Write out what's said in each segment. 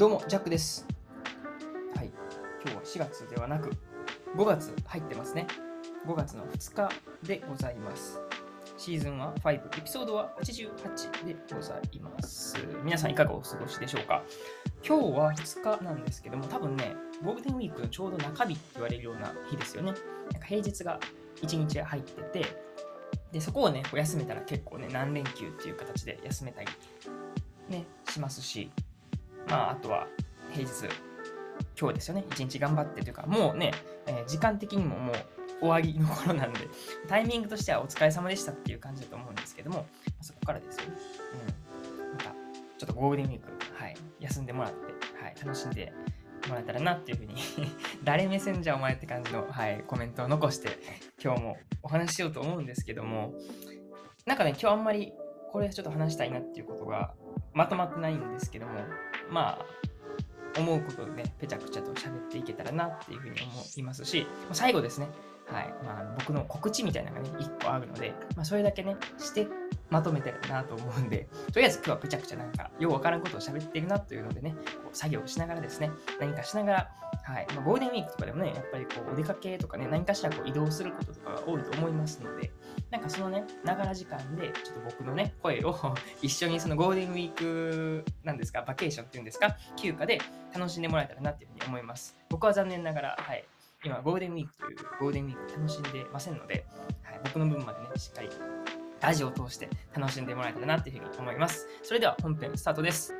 どうも、ジャックです。はい。今日は4月ではなく、5月入ってますね。5月の2日でございます。シーズンは5、エピソードは88でございます。皆さんいかがお過ごしでしょうか？今日は2日なんですけども、多分ね、ゴールデンウィークのちょうど中日って言われるような日ですよね。なんか平日が1日入ってて、で、そこをね、こう休めたら結構ね、何連休っていう形で休めたり、ね、しますし、まあ、あとは平日、今日ですよね、一日頑張ってというか、もうね、えー時間的にももう終わりの頃なんで、タイミングとしてはお疲れ様でしたっていう感じだと思うんですけども、そこからですよね。うん。また、ちょっとゴールデンウィーク、はい、休んでもらって、はい、楽しんでもらえたらなっていうふうに、誰目線じゃお前って感じの、はい、コメントを残して、今日もお話ししようと思うんですけども、なんかね、今日あんまりこれちょっと話したいなっていうことがまとまってないんですけども、まあ、思うことでね、ぺちゃくちゃと喋っていけたらなっていうふうに思いますし、最後ですね、はい、まあ、僕の告知みたいなのがね、1個あるので、まあ、それだけね、してまとめてるなと思うんで、とりあえず今日はぺちゃくちゃなんか、ようわからんことを喋ってるなというのでね、こう作業しながらですね、何かしながら、はい、まあ、ゴールデンウィークとかでもね、やっぱりこう、お出かけとかね、何かしらこう移動することとかが多いと思いますので、なんかそのね、ながら時間で、ちょっと僕のね、声を 一緒にそのゴールデンウィーク、なんですか、バケーションっていうんですか、休暇で楽しんでもらえたらなっていうふうに思います。僕は残念ながら、はい、今、ゴールデンウィークというゴールデンウィーク楽しんでませんので、はい、僕の分までね、しっかりラジオを通して楽しんでもらえたらなっていうふうに思います。それでは本編スタートです。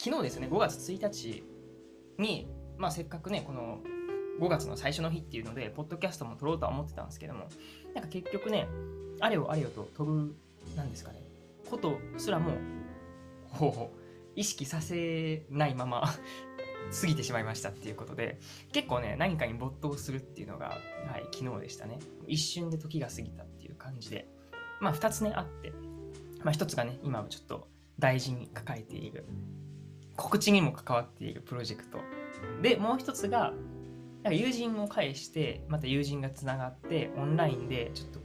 昨日ですね、5月1日に、まあ、せっかくね、この5月の最初の日っていうので、ポッドキャストも撮ろうとは思ってたんですけども、なんか結局ね、あれよあれよと飛ぶ、なんですかね、ことすらも、ほうほう、意識させないまま過ぎてしまいましたっていうことで、結構ね、何かに没頭するっていうのが、はい、昨日でしたね。一瞬で時が過ぎたっていう感じで、まあ、2つね、あって、まあ、1つがね、今はちょっと大事に抱えている、告知にも関わっているプロジェクト。で、もう一つが、なんか友人を介して、また友人がつながって、オンラインでちょっと、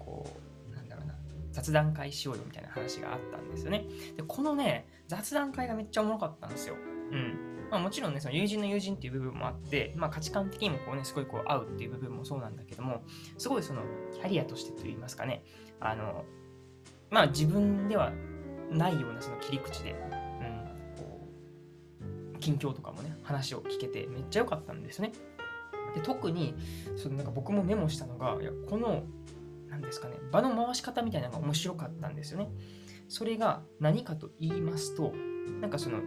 雑談会しようよみたいな話があったんですよね。で、このね、雑談会がめっちゃおもろかったんですよ。うん。まあもちろんね、その友人の友人っていう部分もあって、まあ価値観的にもこうね、すごいこう合うっていう部分もそうなんだけども、すごいそのキャリアとしてといいますかね、あの、まあ自分ではないようなその切り口で、うん、こう、近況とかもね、話を聞けてめっちゃ良かったんですね。で、特に、そのなんか僕もメモしたのが、いや、この、なんですかね、場の回し方みたいなのが面白かったんですよね。それが何かと言いますと、なんかその、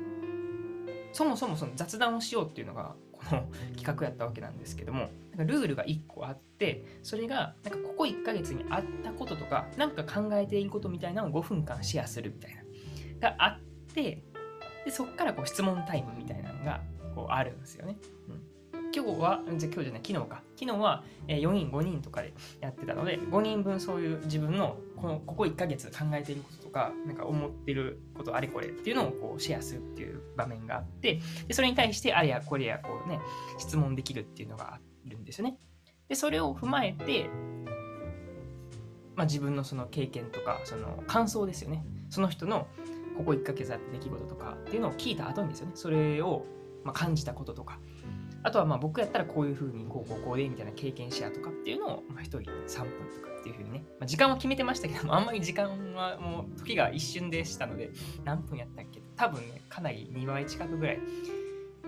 そもそもその雑談をしようっていうのが、この企画やったわけなんですけども、なんかルールが1個あって、それが、なんかここ1ヶ月にあったこととか、なんか考えていることみたいなのを5分間シェアするみたいな、があって、で、そこからこう質問タイムみたいなのがこうあるんですよね。うん今日は、今日じゃない、昨日か。昨日は、4人、5人とかでやってたので、5人分そういう自分のこのここ1ヶ月考えていることとか、なんか思ってることあれこれっていうのをこうシェアするっていう場面があって、でそれに対してあれやこれやこうね、質問できるっていうのがあるんですよね。で、それを踏まえて、まあ、自分のその経験とか、その感想ですよね。その人のここ1ヶ月あった出来事とかっていうのを聞いた後にですよね。それをまあ感じたこととか、あとはまあ僕やったらこういうふうにこうこうこうでみたいな経験シェアとかっていうのをまあ1人3分とかっていうふうにね、まあ、時間は決めてましたけども、あんまり時間はもう時が一瞬でしたので、何分やったっけ多分ね、かなり2倍近くぐらい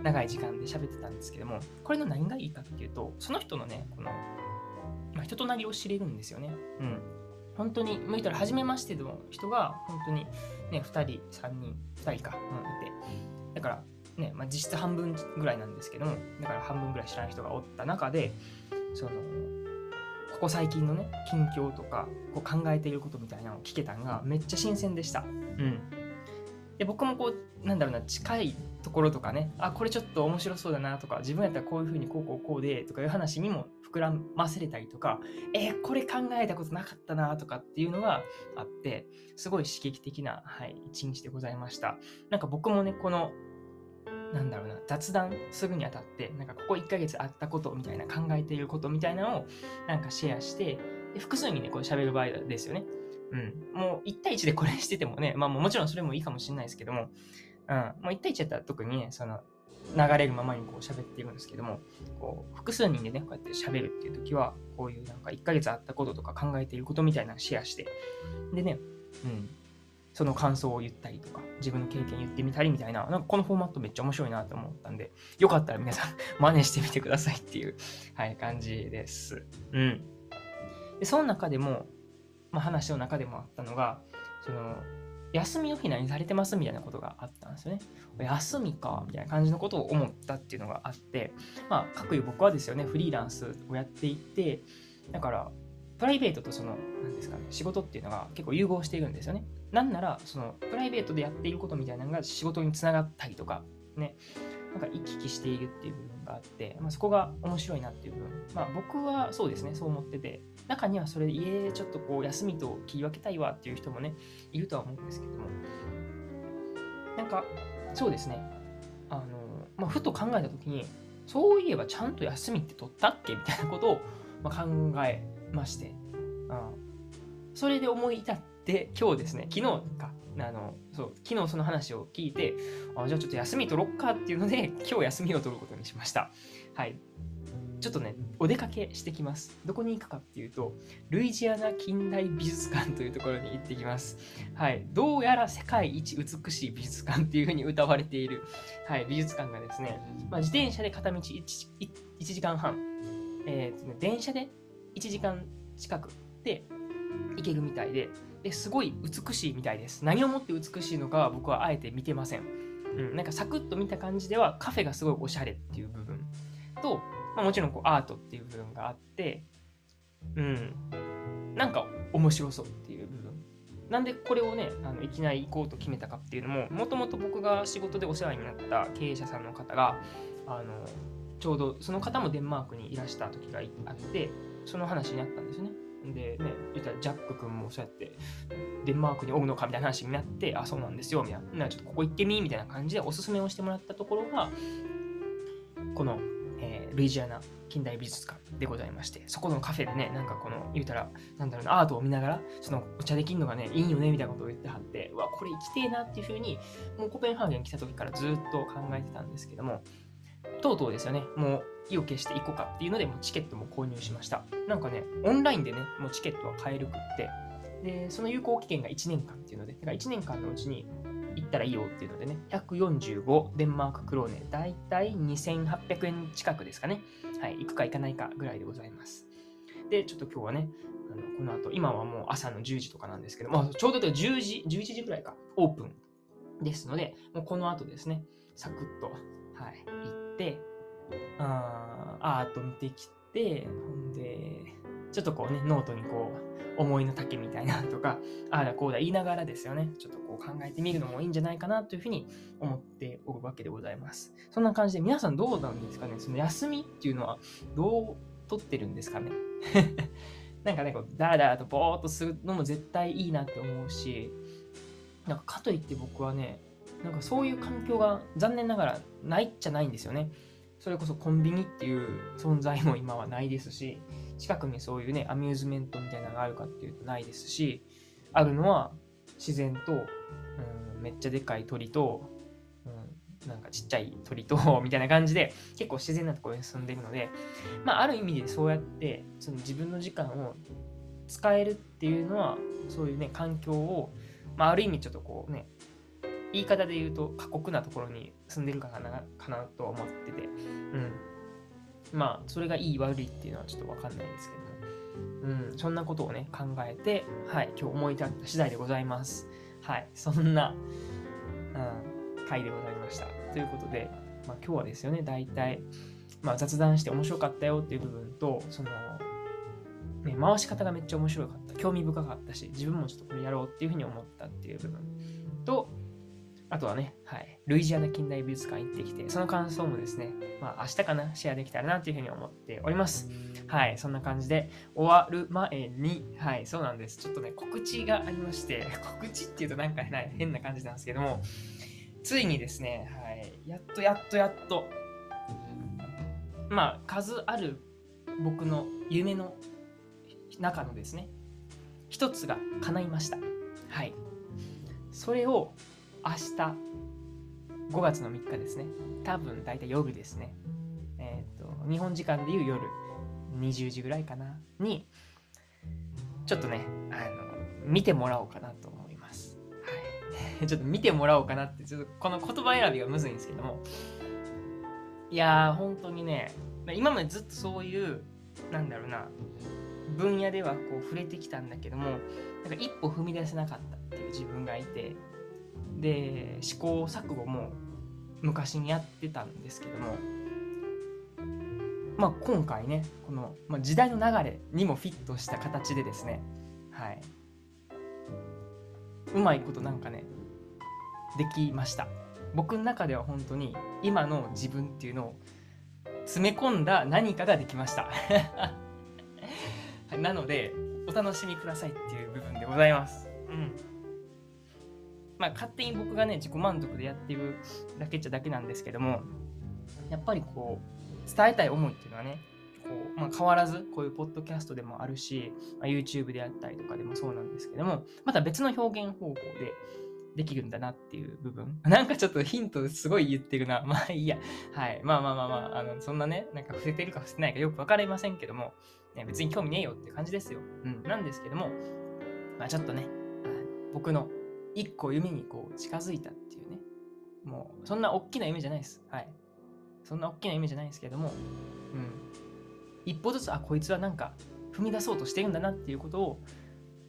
長い時間で喋ってたんですけども、これの何がいいかっていうと、その人のね、この、まあ、人となりを知れるんですよね。うん。本当に、もう言ったら初めましての人が、本当にね、2人、3人、2人か、うん、いて、だから、ね、まあ、実質半分ぐらいなんですけども、だから半分ぐらい知らない人がおった中で、その、ここ最近のね、近況とか、こう考えていることみたいなのを聞けたのがめっちゃ新鮮でした。うん。で、僕もこう、なんだろうな、近いところとかね、あ、これちょっと面白そうだなとか、自分やったらこういうふうにこうこうこうでとかいう話にも膨らませれたりとか、えーこれ考えたことなかったなとかっていうのがあって、すごい刺激的な、はい、一日でございました。なんか僕もね、この、なんだろうな、雑談するにあたって、なんかここ1ヶ月あったことみたいな、考えていることみたいなのを、なんかシェアして、で複数にね、こう喋る場合ですよね。うん。もう1対1でこれしててもね、まあもちろんそれもいいかもしれないですけども、うん。もう1対1やったら特にね、その、流れるままにこう喋っているんですけども、こう複数人でね、こうやって喋るっていう時は、こういうなんか1ヶ月あったこととか考えていることみたいなのシェアして、でね、うん、その感想を言ったりとか、自分の経験言ってみたりみたいな、なんかこのフォーマットめっちゃ面白いなと思ったんで、よかったら皆さん 真似してみてくださいっていう、はい、感じです。うん。で、その中でも、まあ、話の中でもあったのが、その、休みの日何されてますみたいなことがあったんですよね。休みかみたいな感じのことを思ったっていうのがあって、まあ、各いう僕はですよね、フリーランスをやっていて、だから、プライベートとその、何ですかね、仕事っていうのが結構融合しているんですよね。なんなら、その、プライベートでやっていることみたいなのが仕事につながったりとか、ね、なんか行き来しているっていう部分があって、まあ、そこが面白いなっていう部分。まあ僕はそうですね、そう思ってて、中にはそれで家ちょっとこう休みと切り分けたいわっていう人もね、いるとは思うんですけども、なんか、そうですね、あの、まあ、ふと考えた時に、そういえばちゃんと休みって取ったっけ？みたいなことを、ま考えまして、うん、それで思い至って、今日ですね、昨日か、あの、そう、昨日その話を聞いて、あ、じゃあちょっと休み取ろっかっていうので、今日休みを取ることにしました。はい。ちょっとね、お出かけしてきます。どこに行くかっていうと、ルイジアナ近代美術館というところに行ってきます。はい。どうやら世界一美しい美術館っていうふうに歌われている、はい、美術館がですね、まあ、自転車で片道 1, 1時間半、えーね、電車で1時間近くで行けるみたいで、ですごい美しいみたいです。何をもって美しいのかは僕はあえて見てません。うん、なんかサクッと見た感じではカフェがすごいおしゃれっていう部分と、まあ、もちろんこうアートっていう部分があって、うん、なんか面白そうっていう部分。なんでこれをね、あのいきなり行こうと決めたかっていうのも、もともと僕が仕事でお世話になった経営者さんの方が、あのちょうどその方もデンマークにいらした時があって、その話になったんですね。でね、言ったらジャック君もそうやってデンマークにおるのかみたいな話になって、あ、そうなんですよ、みたいな。ちょっとここ行ってみみたいな感じでおすすめをしてもらったところが、この、えー、ルイジアナ近代美術館でございまして、そこのカフェでね、なんかこの、言うたら、なんだろうな、アートを見ながら、そのお茶できるのがね、いいよね、みたいなことを言ってはって、うわ、これ行きてえなっていうふうに、もうコペンハーゲン来た時からずっと考えてたんですけども、とうとうですよね、もう意を決して行こうかっていうので、もうチケットも購入しました。なんかね、オンラインでね、もうチケットは買えるくって、で、その有効期限が1年間っていうので、だから1年間のうちに行ったらいいよっていうのでね、145デンマーククローネ、だいたい2800円近くですかね。はい、行くか行かないかぐらいでございます。で、ちょっと今日はね、あのこの後、今はもう朝の10時とかなんですけど、まあ、ちょうど10時、11時ぐらいか、オープンですので、もうこの後ですね、サクッと、はい、行って、あアート見てきて、ほんで、ちょっとこうね、ノートにこう、思いの丈みたいなとか、ああだこうだ言いながらですよね、ちょっとこう考えてみるのもいいんじゃないかなというふうに思っておるわけでございます。そんな感じで皆さんどうなんですかね？その休みっていうのはどう取ってるんですかね？なんかね、こう、だらだらとぼーっとするのも絶対いいなって思うし、なんかかといって僕はね、なんかそういう環境が残念ながらないっちゃないんですよね。それこそコンビニっていう存在も今はないですし、近くにそういうね、アミューズメントみたいなのがあるかっていうとないですし、あるのは自然と、うん、めっちゃでかい鳥と、うん、なんかちっちゃい鳥と みたいな感じで、結構自然なところに住んでるので、まあ、ある意味でそうやって、その自分の時間を使えるっていうのは、そういうね、環境を、まあ、ある意味ちょっとこうね、言い方で言うと過酷なところに住んでるかなかなと思ってて、うん。まあ、それがいい悪いっていうのはちょっとわかんないですけども、うん、そんなことをね、考えて、はい、今日思い立った次第でございます。はい、そんな、うん、回でございました。ということで、まあ、今日はですよね、大体、まあ、雑談して面白かったよっていう部分と、その、ね、回し方がめっちゃ面白かった、興味深かったし、自分もちょっとこれやろうっていうふうに思ったっていう部分と、あとはね、はい、ルイジアナ近代美術館行ってきて、その感想もですね、まあ明日かな、シェアできたらなというふうに思っております。はい、そんな感じで終わる前に、はい、そうなんです。ちょっとね、告知がありまして、告知っていうとなんか変な感じなんですけども、ついにですね、はい、やっとやっとやっとまあ数ある僕の夢の中のですね一つが叶いました。はい。それを明日。5月の3日ですね。多分大体夜ですね。えっ、と日本時間でいう夜。20時ぐらいかな。にちょっとねあの見てもらおうかなと思います。はい。ちょっと見てもらおうかなってちょっとこの言葉選びがむずいんですけども。いやー本当にね今までずっとそういうなんだろうな分野ではこう触れてきたんだけどもなんか一歩踏み出せなかったっていう自分がいて。で試行錯誤も昔にやってたんですけども。まあ今回ねこの、まあ、時代の流れにもフィットした形でですね。はい。うまいことなんかねできました。僕の中では本当に今の自分っていうのを詰め込んだ何かができました。なのでお楽しみくださいっていう部分でございます。うん。まあ勝手に僕がね自己満足でやってるだけっちゃだけなんですけどもやっぱりこう伝えたい思いっていうのはねこう、まあ、変わらずこういうポッドキャストでもあるし、まあ、YouTube であったりとかでもそうなんですけどもまた別の表現方法でできるんだなっていう部分。なんかちょっとヒントすごい言ってるな。まあいいや。はい。まあまあまあまあ、あの、そんなね、なんか触れてるか触れてないかよくわかりませんけども、ね、別に興味ねえよって感じですよ。うん。なんですけども、まあちょっとね、僕の一個夢にこう近づいたっていうね、もうそんな大きな夢じゃないです。はい。そんな大きな夢じゃないですけども、うん。一歩ずつ、あ、こいつはなんか踏み出そうとしてるんだなっていうことを、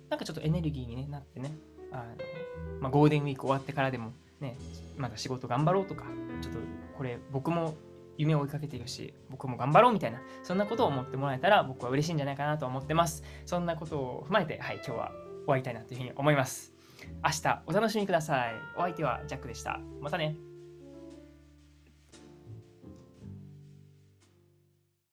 なんかちょっとエネルギーに、なってね、あのまあ、ゴールデンウィーク終わってからでもね、まだ仕事頑張ろうとか、ちょっとこれ僕も夢を追いかけているし、僕も頑張ろうみたいな、そんなことを思ってもらえたら僕は嬉しいんじゃないかなと思ってます。そんなことを踏まえて、はい、今日は終わりたいなというふうに思います。明日お楽しみください。お相手はジャックでした。またね。